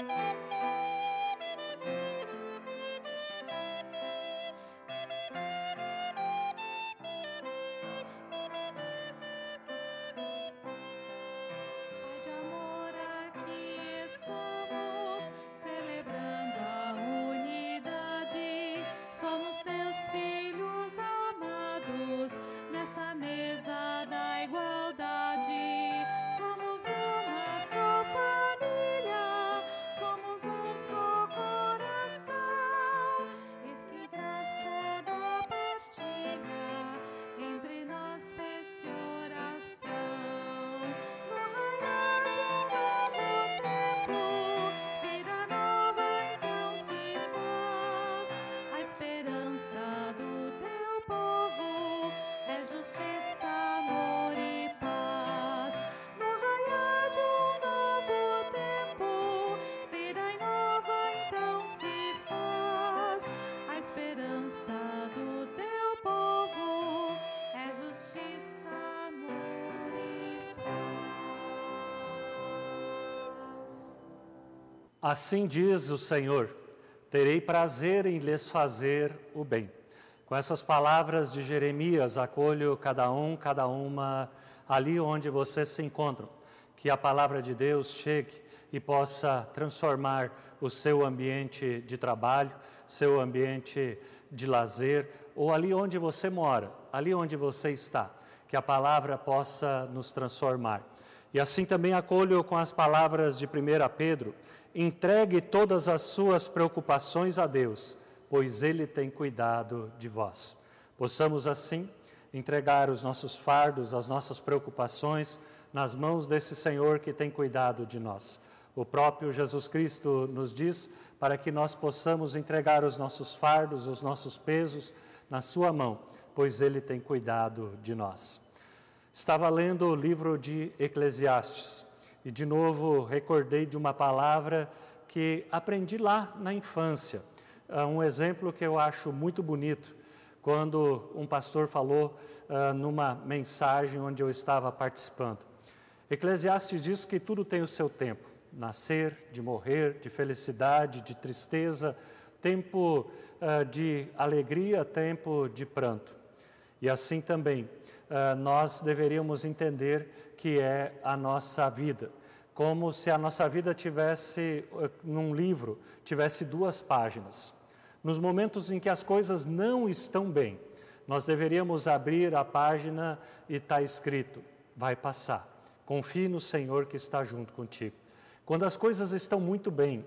de Assim diz o Senhor: terei prazer em lhes fazer o bem. Com essas palavras de Jeremias, acolho cada um, cada uma ali onde vocês se encontram. Que a palavra de Deus chegue e possa transformar o seu ambiente de trabalho, seu ambiente de lazer, ou ali onde você mora, ali onde você está. Que a palavra possa nos transformar. E assim também acolho com as palavras de 1 Pedro: entregue todas as suas preocupações a Deus, pois Ele tem cuidado de vós. Possamos assim entregar os nossos fardos, as nossas preocupações nas mãos desse Senhor que tem cuidado de nós. O próprio Jesus Cristo nos diz para que nós possamos entregar os nossos fardos, os nossos pesos na Sua mão, pois Ele tem cuidado de nós. Estava lendo o livro de Eclesiastes e, de novo, recordei de uma palavra que aprendi lá na infância. Uh, um exemplo que eu acho muito bonito, quando um pastor falou uh, numa mensagem onde eu estava participando. Eclesiastes diz que tudo tem o seu tempo: nascer, de morrer, de felicidade, de tristeza, tempo uh, de alegria, tempo de pranto. E assim também uh, nós deveríamos entender que é a nossa vida, como se a nossa vida tivesse, uh, num livro, tivesse duas páginas. Nos momentos em que as coisas não estão bem, nós deveríamos abrir a página e está escrito: vai passar. Confie no Senhor que está junto contigo. Quando as coisas estão muito bem,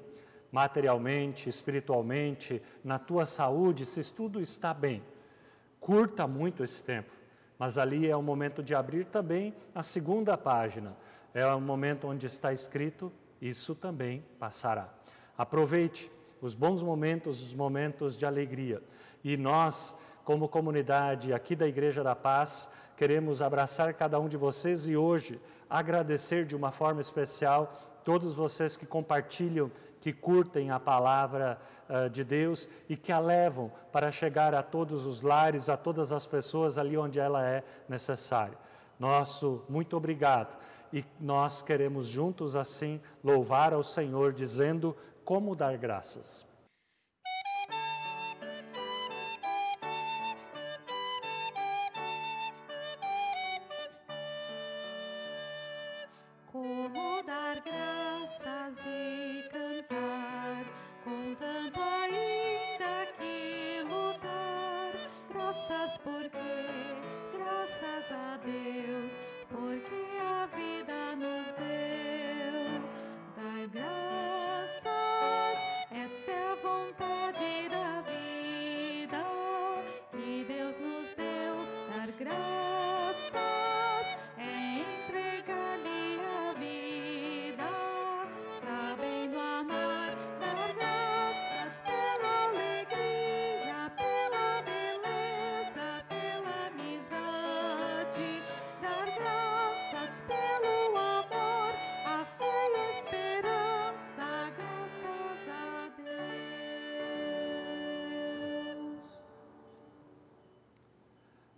materialmente, espiritualmente, na tua saúde, se tudo está bem, curta muito esse tempo. Mas ali é o momento de abrir também a segunda página. É o momento onde está escrito: Isso também passará. Aproveite os bons momentos, os momentos de alegria. E nós, como comunidade aqui da Igreja da Paz, queremos abraçar cada um de vocês e hoje agradecer de uma forma especial todos vocês que compartilham, que curtem a palavra uh, de Deus e que a levam para chegar a todos os lares, a todas as pessoas ali onde ela é necessária. Nosso muito obrigado e nós queremos juntos assim louvar ao Senhor, dizendo como dar graças.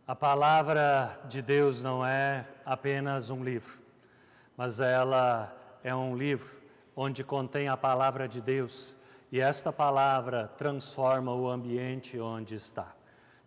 A palavra de Deus não é apenas um livro, mas ela é um livro onde contém a palavra de Deus, e esta palavra transforma o ambiente onde está.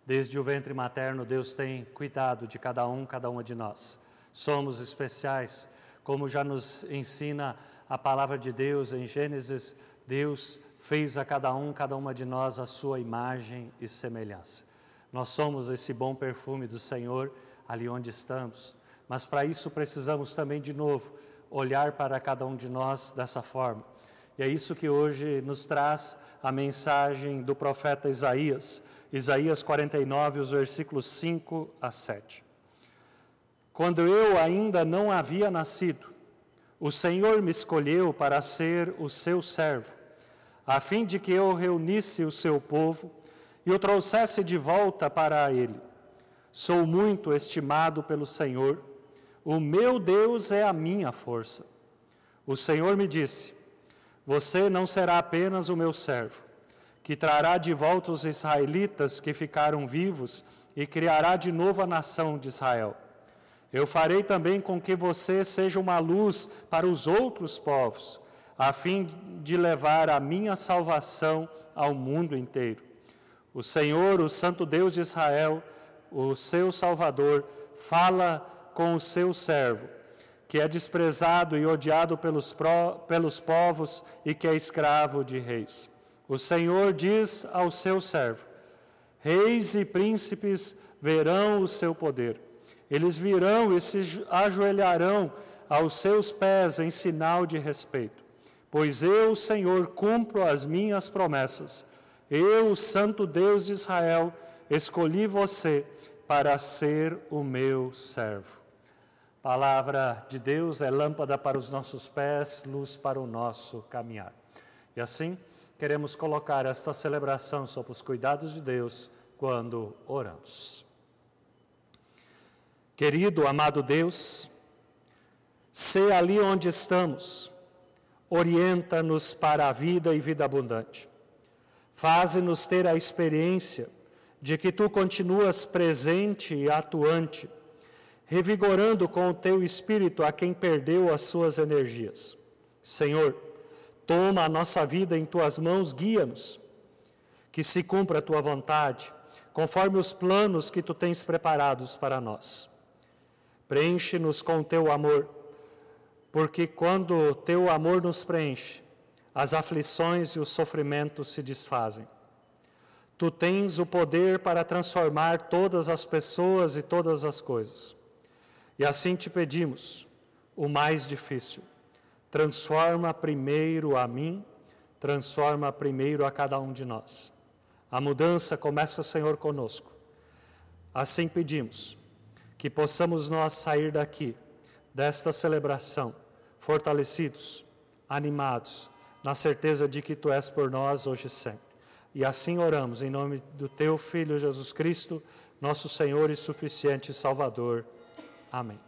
Desde o ventre materno, Deus tem cuidado de cada um, cada uma de nós. Somos especiais, como já nos ensina a palavra de Deus em Gênesis, Deus fez a cada um, cada uma de nós a sua imagem e semelhança. Nós somos esse bom perfume do Senhor ali onde estamos, mas para isso precisamos também, de novo, olhar para cada um de nós dessa forma. E é isso que hoje nos traz a mensagem do profeta Isaías, Isaías 49, os versículos 5 a 7. Quando eu ainda não havia nascido, o Senhor me escolheu para ser o seu servo, a fim de que eu reunisse o seu povo e o trouxesse de volta para ele. Sou muito estimado pelo Senhor, o meu Deus é a minha força. O Senhor me disse: Você não será apenas o meu servo, que trará de volta os israelitas que ficaram vivos e criará de novo a nação de Israel. Eu farei também com que você seja uma luz para os outros povos, a fim de levar a minha salvação ao mundo inteiro. O Senhor, o Santo Deus de Israel, o seu Salvador, fala com o seu servo, que é desprezado e odiado pelos, pró, pelos povos e que é escravo de reis. O Senhor diz ao seu servo: Reis e príncipes verão o seu poder. Eles virão e se ajoelharão aos seus pés em sinal de respeito. Pois eu, Senhor, cumpro as minhas promessas. Eu, o Santo Deus de Israel, escolhi você para ser o meu servo. Palavra de Deus é lâmpada para os nossos pés, luz para o nosso caminhar. E assim, queremos colocar esta celebração sob os cuidados de Deus quando oramos. Querido, amado Deus, se ali onde estamos, orienta-nos para a vida e vida abundante. Faze-nos ter a experiência de que tu continuas presente e atuante, revigorando com o teu espírito a quem perdeu as suas energias. Senhor, Toma a nossa vida em tuas mãos, guia-nos. Que se cumpra a tua vontade, conforme os planos que tu tens preparados para nós. Preenche-nos com teu amor, porque quando teu amor nos preenche, as aflições e os sofrimentos se desfazem. Tu tens o poder para transformar todas as pessoas e todas as coisas. E assim te pedimos, o mais difícil transforma primeiro a mim, transforma primeiro a cada um de nós. A mudança começa, Senhor, conosco. Assim pedimos que possamos nós sair daqui, desta celebração, fortalecidos, animados, na certeza de que Tu és por nós hoje e sempre. E assim oramos em nome do Teu Filho Jesus Cristo, nosso Senhor e suficiente Salvador. Amém.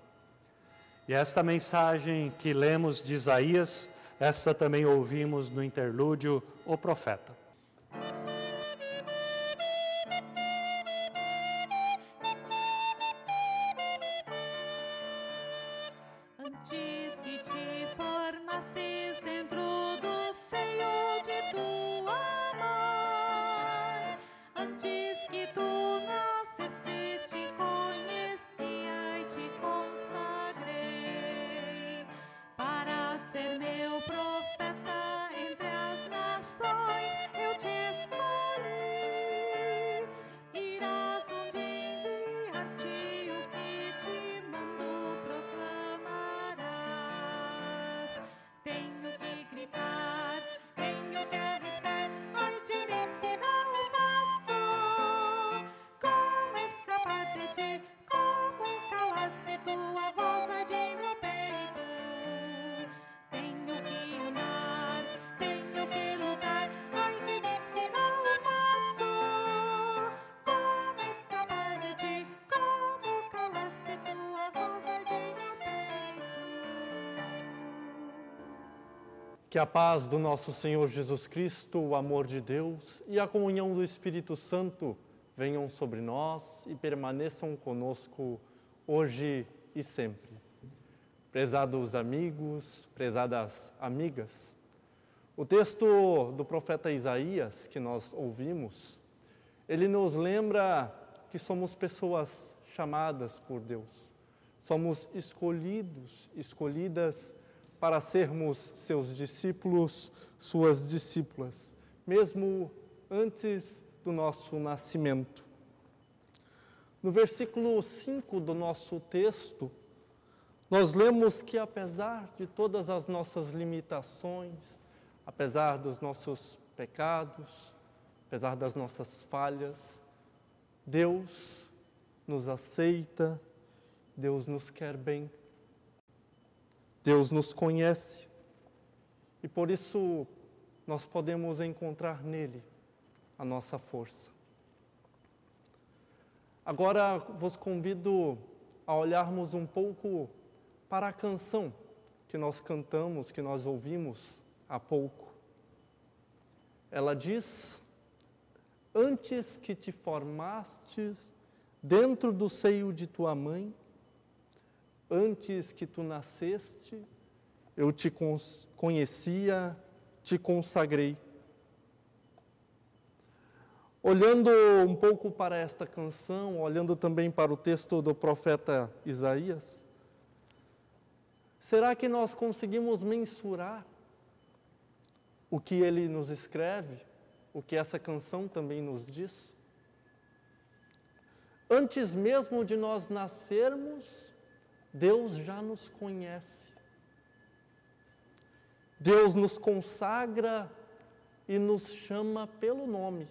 E esta mensagem que lemos de Isaías, esta também ouvimos no interlúdio O Profeta. Que a paz do nosso Senhor Jesus Cristo, o amor de Deus e a comunhão do Espírito Santo venham sobre nós e permaneçam conosco hoje e sempre. prezados amigos, prezadas amigas. O texto do profeta Isaías que nós ouvimos, ele nos lembra que somos pessoas chamadas por Deus. Somos escolhidos, escolhidas para sermos seus discípulos, suas discípulas, mesmo antes do nosso nascimento. No versículo 5 do nosso texto, nós lemos que apesar de todas as nossas limitações, apesar dos nossos pecados, apesar das nossas falhas, Deus nos aceita, Deus nos quer bem, Deus nos conhece e por isso nós podemos encontrar nele a nossa força. Agora vos convido a olharmos um pouco para a canção que nós cantamos, que nós ouvimos há pouco. Ela diz: Antes que te formaste dentro do seio de tua mãe, antes que tu nasceste, eu te conhecia, te consagrei. Olhando um pouco para esta canção, olhando também para o texto do profeta Isaías, será que nós conseguimos mensurar o que ele nos escreve, o que essa canção também nos diz? Antes mesmo de nós nascermos, Deus já nos conhece. Deus nos consagra e nos chama pelo nome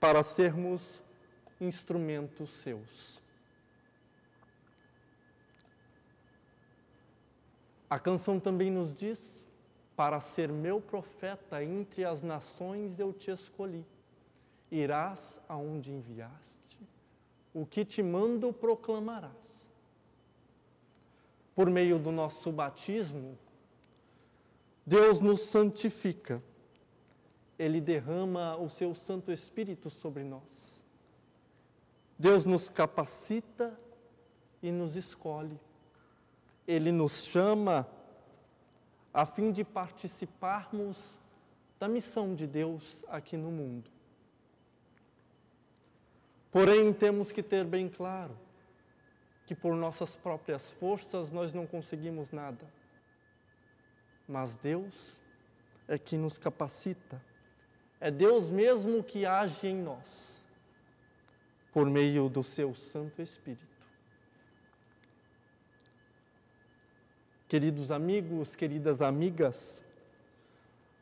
para sermos instrumentos seus. A canção também nos diz: para ser meu profeta entre as nações eu te escolhi. Irás aonde enviaste, o que te mando proclamarás. Por meio do nosso batismo, Deus nos santifica ele derrama o seu Santo Espírito sobre nós. Deus nos capacita e nos escolhe. Ele nos chama a fim de participarmos da missão de Deus aqui no mundo. Porém, temos que ter bem claro que por nossas próprias forças nós não conseguimos nada. Mas Deus é que nos capacita. É Deus mesmo que age em nós, por meio do seu Santo Espírito. Queridos amigos, queridas amigas,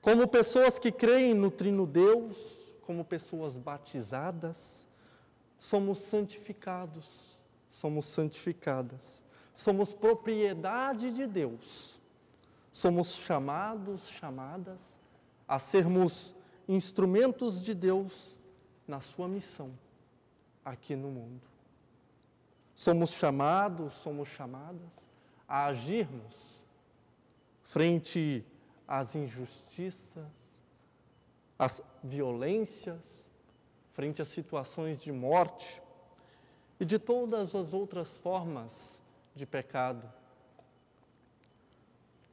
como pessoas que creem no Trino Deus, como pessoas batizadas, somos santificados, somos santificadas, somos propriedade de Deus, somos chamados, chamadas a sermos instrumentos de Deus na sua missão aqui no mundo. Somos chamados, somos chamadas a agirmos frente às injustiças, às violências, frente às situações de morte e de todas as outras formas de pecado.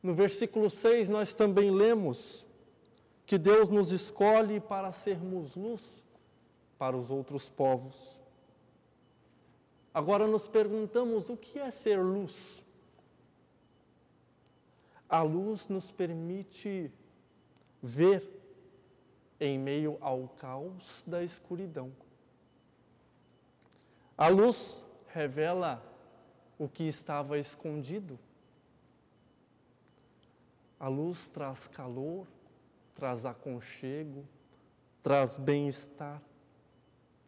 No versículo 6, nós também lemos que Deus nos escolhe para sermos luz para os outros povos. Agora nos perguntamos o que é ser luz? A luz nos permite ver em meio ao caos da escuridão. A luz revela o que estava escondido. A luz traz calor, traz aconchego, traz bem-estar,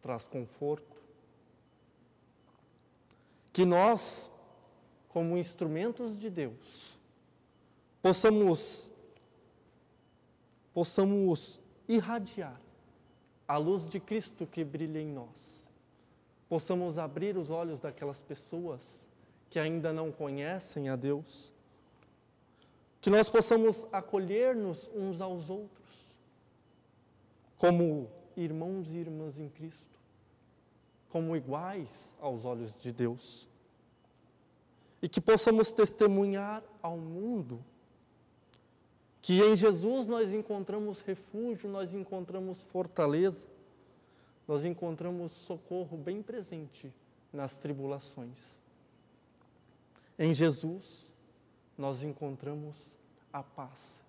traz conforto. Que nós, como instrumentos de Deus, possamos possamos irradiar a luz de Cristo que brilha em nós. Possamos abrir os olhos daquelas pessoas que ainda não conhecem a Deus que nós possamos acolher-nos uns aos outros, como irmãos e irmãs em Cristo, como iguais aos olhos de Deus. e que possamos testemunhar ao mundo que em Jesus nós encontramos refúgio, nós encontramos fortaleza, nós encontramos socorro bem presente nas tribulações. Em Jesus nós encontramos a paz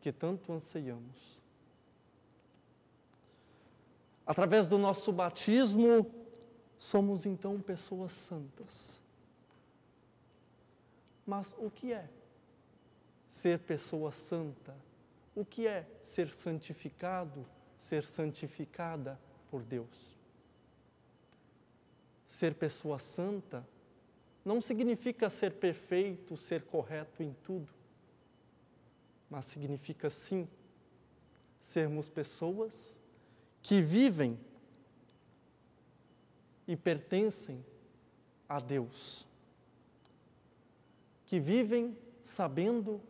que tanto anseiamos. Através do nosso batismo, somos então pessoas santas. Mas o que é ser pessoa santa? O que é ser santificado, ser santificada por Deus? Ser pessoa santa não significa ser perfeito, ser correto em tudo, mas significa sim sermos pessoas que vivem e pertencem a Deus, que vivem sabendo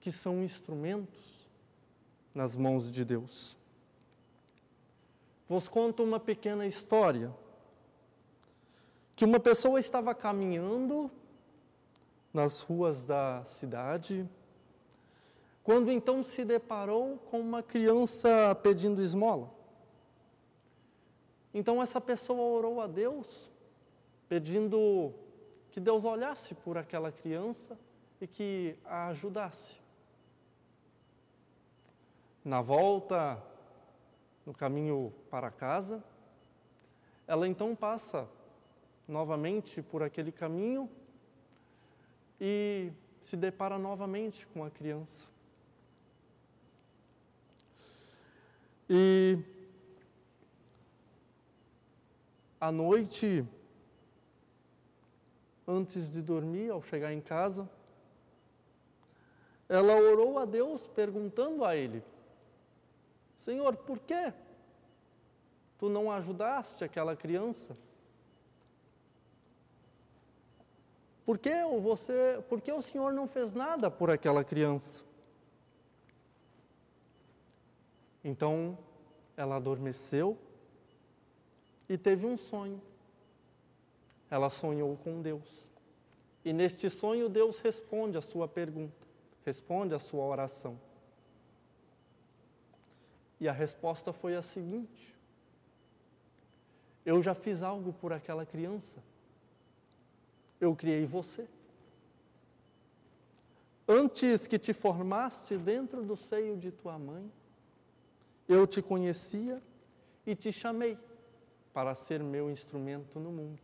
que são instrumentos nas mãos de Deus. Vos conto uma pequena história. Que uma pessoa estava caminhando nas ruas da cidade, quando então se deparou com uma criança pedindo esmola. Então essa pessoa orou a Deus, pedindo que Deus olhasse por aquela criança e que a ajudasse. Na volta, no caminho para casa, ela então passa novamente por aquele caminho e se depara novamente com a criança. E à noite, antes de dormir, ao chegar em casa, ela orou a Deus perguntando a Ele: Senhor, por que tu não ajudaste aquela criança? Por que, você, por que o Senhor não fez nada por aquela criança? Então, ela adormeceu e teve um sonho. Ela sonhou com Deus. E neste sonho, Deus responde a sua pergunta, responde a sua oração. E a resposta foi a seguinte: Eu já fiz algo por aquela criança. Eu criei você. Antes que te formaste dentro do seio de tua mãe, eu te conhecia e te chamei para ser meu instrumento no mundo.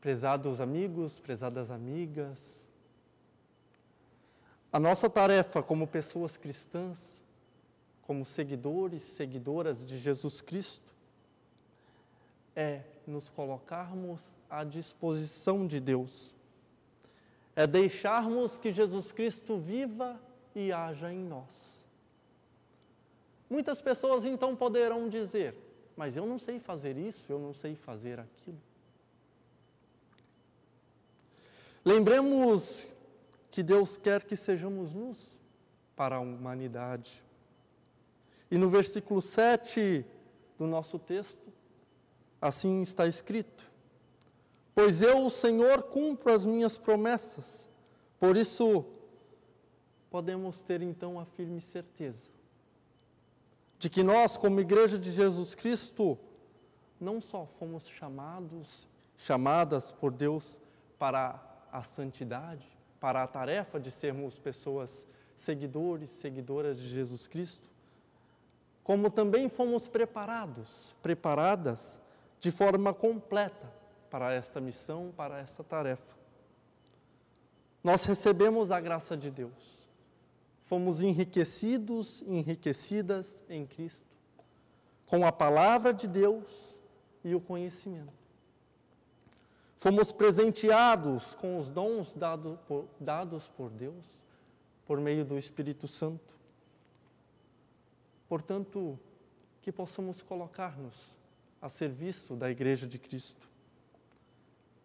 Prezados amigos, prezadas amigas, a nossa tarefa como pessoas cristãs, como seguidores, seguidoras de Jesus Cristo, é nos colocarmos à disposição de Deus, é deixarmos que Jesus Cristo viva e haja em nós. Muitas pessoas então poderão dizer: Mas eu não sei fazer isso, eu não sei fazer aquilo. Lembremos que Deus quer que sejamos luz para a humanidade. E no versículo 7 do nosso texto, assim está escrito: Pois eu, o Senhor, cumpro as minhas promessas, por isso podemos ter então a firme certeza de que nós, como Igreja de Jesus Cristo, não só fomos chamados, chamadas por Deus para a santidade, para a tarefa de sermos pessoas seguidores, seguidoras de Jesus Cristo, como também fomos preparados, preparadas de forma completa para esta missão, para esta tarefa. Nós recebemos a graça de Deus, fomos enriquecidos, enriquecidas em Cristo, com a palavra de Deus e o conhecimento. Fomos presenteados com os dons dado por, dados por Deus, por meio do Espírito Santo. Portanto, que possamos colocar-nos a serviço da Igreja de Cristo.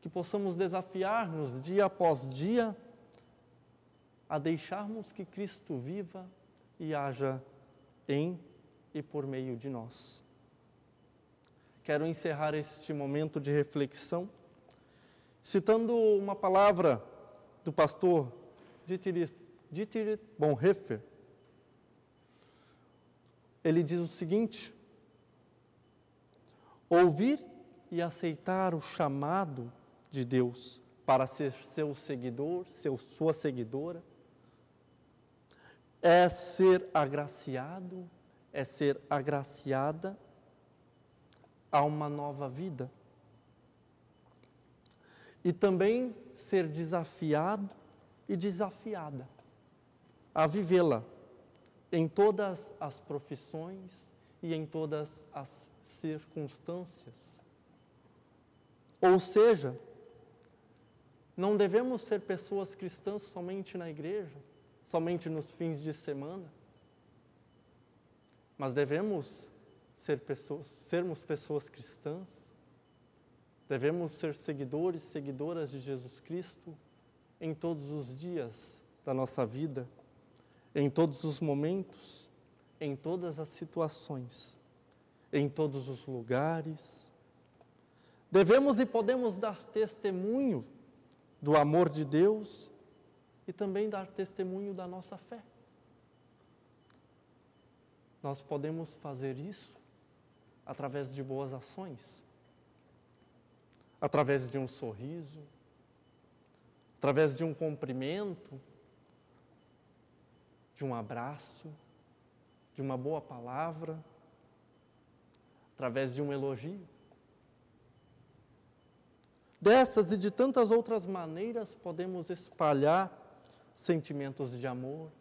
Que possamos desafiar-nos dia após dia a deixarmos que Cristo viva e haja em e por meio de nós. quero encerrar este momento de reflexão citando uma palavra do pastor Dietrich, Bonhoeffer. Ele diz o seguinte: ouvir e aceitar o chamado de Deus para ser seu seguidor, seu, sua seguidora, é ser agraciado, é ser agraciada a uma nova vida. E também ser desafiado e desafiada a vivê-la em todas as profissões e em todas as circunstâncias. Ou seja, não devemos ser pessoas cristãs somente na igreja, somente nos fins de semana, mas devemos ser pessoas, sermos pessoas cristãs, devemos ser seguidores, seguidoras de Jesus Cristo em todos os dias da nossa vida, em todos os momentos, em todas as situações, em todos os lugares, Devemos e podemos dar testemunho do amor de Deus e também dar testemunho da nossa fé. Nós podemos fazer isso através de boas ações, através de um sorriso, através de um cumprimento, de um abraço, de uma boa palavra, através de um elogio. Dessas e de tantas outras maneiras podemos espalhar sentimentos de amor,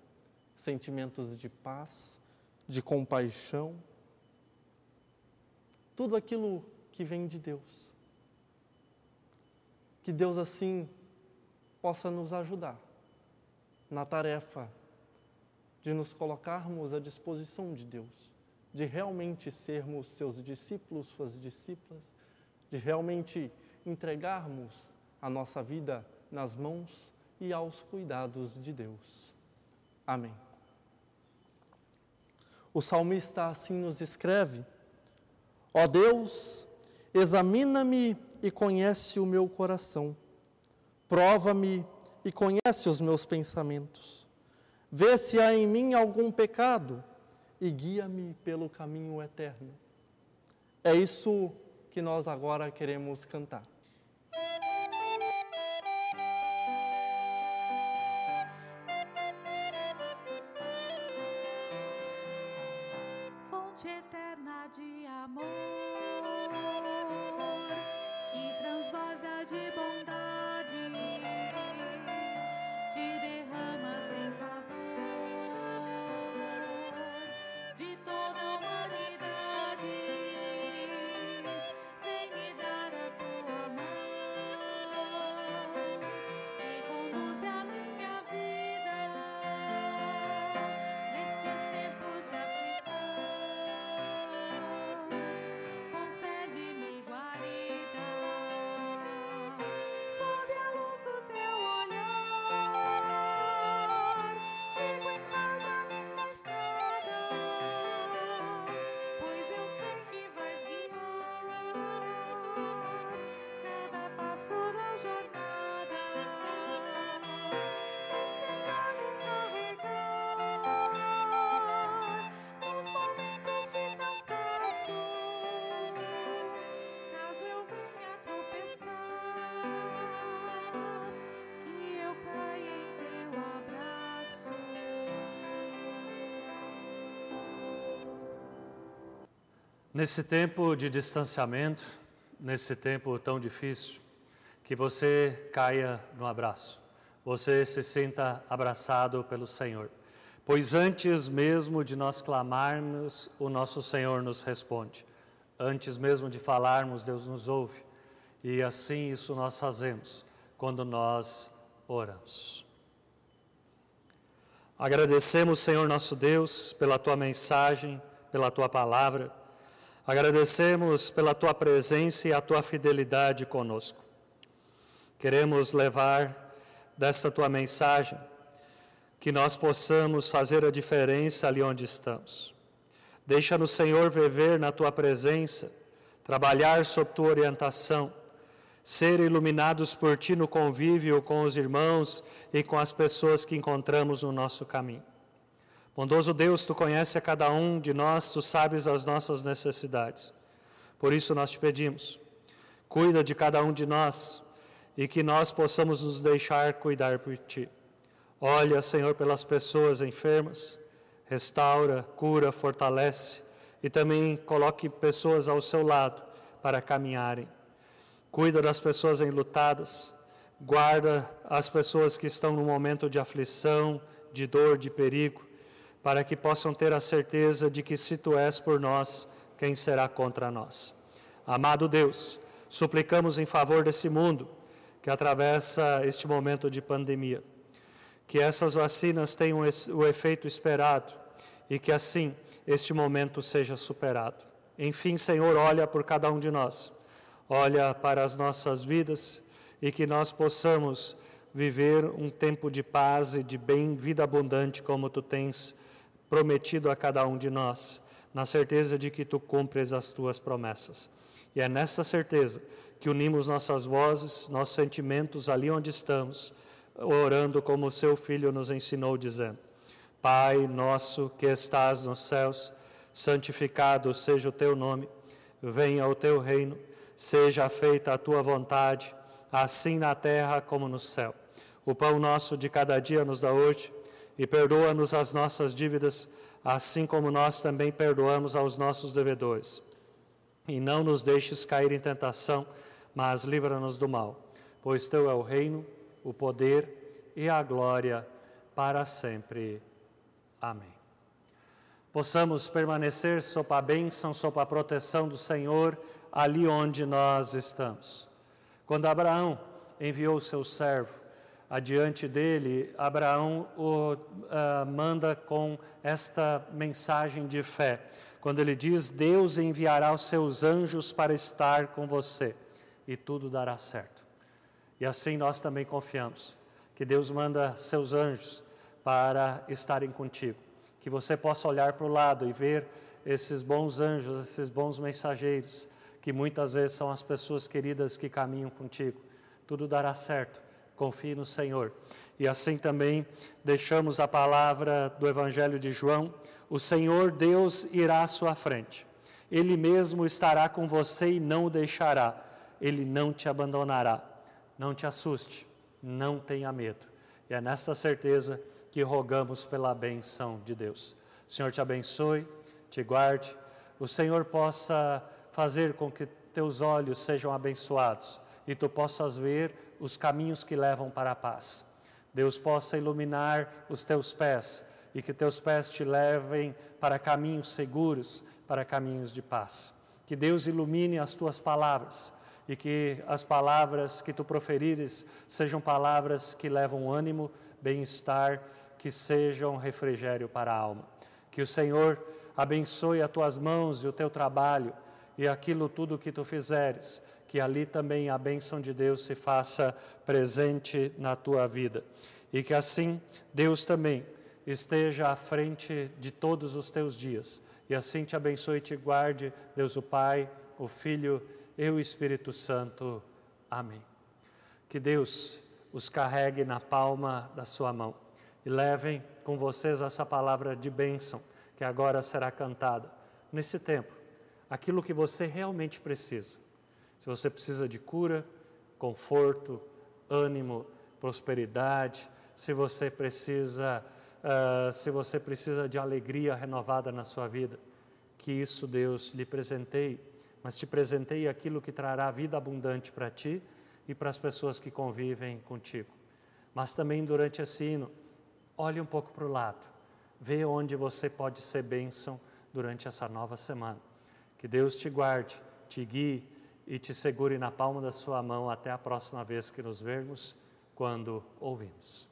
sentimentos de paz, de compaixão, tudo aquilo que vem de Deus. Que Deus assim possa nos ajudar na tarefa de nos colocarmos à disposição de Deus, de realmente sermos seus discípulos, suas discípulas, de realmente entregarmos a nossa vida nas mãos e aos cuidados de Deus. Amém. O salmista assim nos escreve: Ó Deus, examina-me e conhece o meu coração, prova-me e conhece os meus pensamentos. Vê se há em mim algum pecado e guia-me pelo caminho eterno. É isso que nós agora queremos cantar. Nesse tempo de distanciamento, nesse tempo tão difícil, que você caia no abraço, você se sinta abraçado pelo Senhor. Pois antes mesmo de nós clamarmos, o nosso Senhor nos responde. Antes mesmo de falarmos, Deus nos ouve. E assim isso nós fazemos quando nós oramos. Agradecemos, Senhor nosso Deus, pela tua mensagem, pela tua palavra. Agradecemos pela tua presença e a tua fidelidade conosco. Queremos levar dessa tua mensagem que nós possamos fazer a diferença ali onde estamos. Deixa-nos, Senhor, viver na tua presença, trabalhar sob tua orientação, ser iluminados por ti no convívio com os irmãos e com as pessoas que encontramos no nosso caminho. Bondoso Deus, tu conheces a cada um de nós, tu sabes as nossas necessidades. Por isso nós te pedimos, cuida de cada um de nós e que nós possamos nos deixar cuidar por ti. Olha, Senhor, pelas pessoas enfermas, restaura, cura, fortalece e também coloque pessoas ao seu lado para caminharem. Cuida das pessoas enlutadas, guarda as pessoas que estão no momento de aflição, de dor, de perigo, para que possam ter a certeza de que se tu és por nós, quem será contra nós. Amado Deus, suplicamos em favor desse mundo que atravessa este momento de pandemia que essas vacinas tenham o efeito esperado e que assim este momento seja superado. Enfim, Senhor, olha por cada um de nós, olha para as nossas vidas e que nós possamos viver um tempo de paz e de bem, vida abundante, como tu tens prometido a cada um de nós, na certeza de que tu cumpres as tuas promessas. E é nesta certeza que unimos nossas vozes, nossos sentimentos ali onde estamos orando como o seu filho nos ensinou, dizendo: Pai nosso que estás nos céus, santificado seja o teu nome, venha o teu reino, seja feita a tua vontade, assim na terra como no céu. O pão nosso de cada dia nos dá hoje, e perdoa-nos as nossas dívidas, assim como nós também perdoamos aos nossos devedores. E não nos deixes cair em tentação, mas livra-nos do mal, pois teu é o reino, o poder e a glória para sempre. Amém. Possamos permanecer sob a bênção, sob a proteção do Senhor, ali onde nós estamos. Quando Abraão enviou seu servo adiante dele, Abraão o uh, manda com esta mensagem de fé. Quando ele diz: Deus enviará os seus anjos para estar com você e tudo dará certo. E assim nós também confiamos que Deus manda seus anjos para estarem contigo. Que você possa olhar para o lado e ver esses bons anjos, esses bons mensageiros, que muitas vezes são as pessoas queridas que caminham contigo. Tudo dará certo. Confie no Senhor. E assim também deixamos a palavra do Evangelho de João: o Senhor Deus irá à sua frente. Ele mesmo estará com você e não o deixará. Ele não te abandonará. Não te assuste, não tenha medo. E é nesta certeza que rogamos pela benção de Deus. O Senhor te abençoe, te guarde, o Senhor possa fazer com que teus olhos sejam abençoados e tu possas ver os caminhos que levam para a paz. Deus possa iluminar os teus pés e que teus pés te levem para caminhos seguros, para caminhos de paz. Que Deus ilumine as tuas palavras e que as palavras que tu proferires sejam palavras que levam ânimo, bem-estar, que sejam refrigério para a alma. Que o Senhor abençoe as tuas mãos e o teu trabalho e aquilo tudo que tu fizeres, que ali também a bênção de Deus se faça presente na tua vida. E que assim Deus também esteja à frente de todos os teus dias. E assim te abençoe e te guarde, Deus o Pai, o Filho e o Espírito Santo. Amém. Que Deus os carregue na palma da sua mão e levem com vocês essa palavra de bênção que agora será cantada. Nesse tempo, aquilo que você realmente precisa. Se você precisa de cura, conforto, ânimo, prosperidade, se você precisa, uh, se você precisa de alegria renovada na sua vida, que isso Deus lhe presenteie mas te presentei aquilo que trará vida abundante para ti e para as pessoas que convivem contigo. Mas também durante esse hino, olhe um pouco para o lado, vê onde você pode ser bênção durante essa nova semana. Que Deus te guarde, te guie e te segure na palma da sua mão até a próxima vez que nos vermos, quando ouvimos.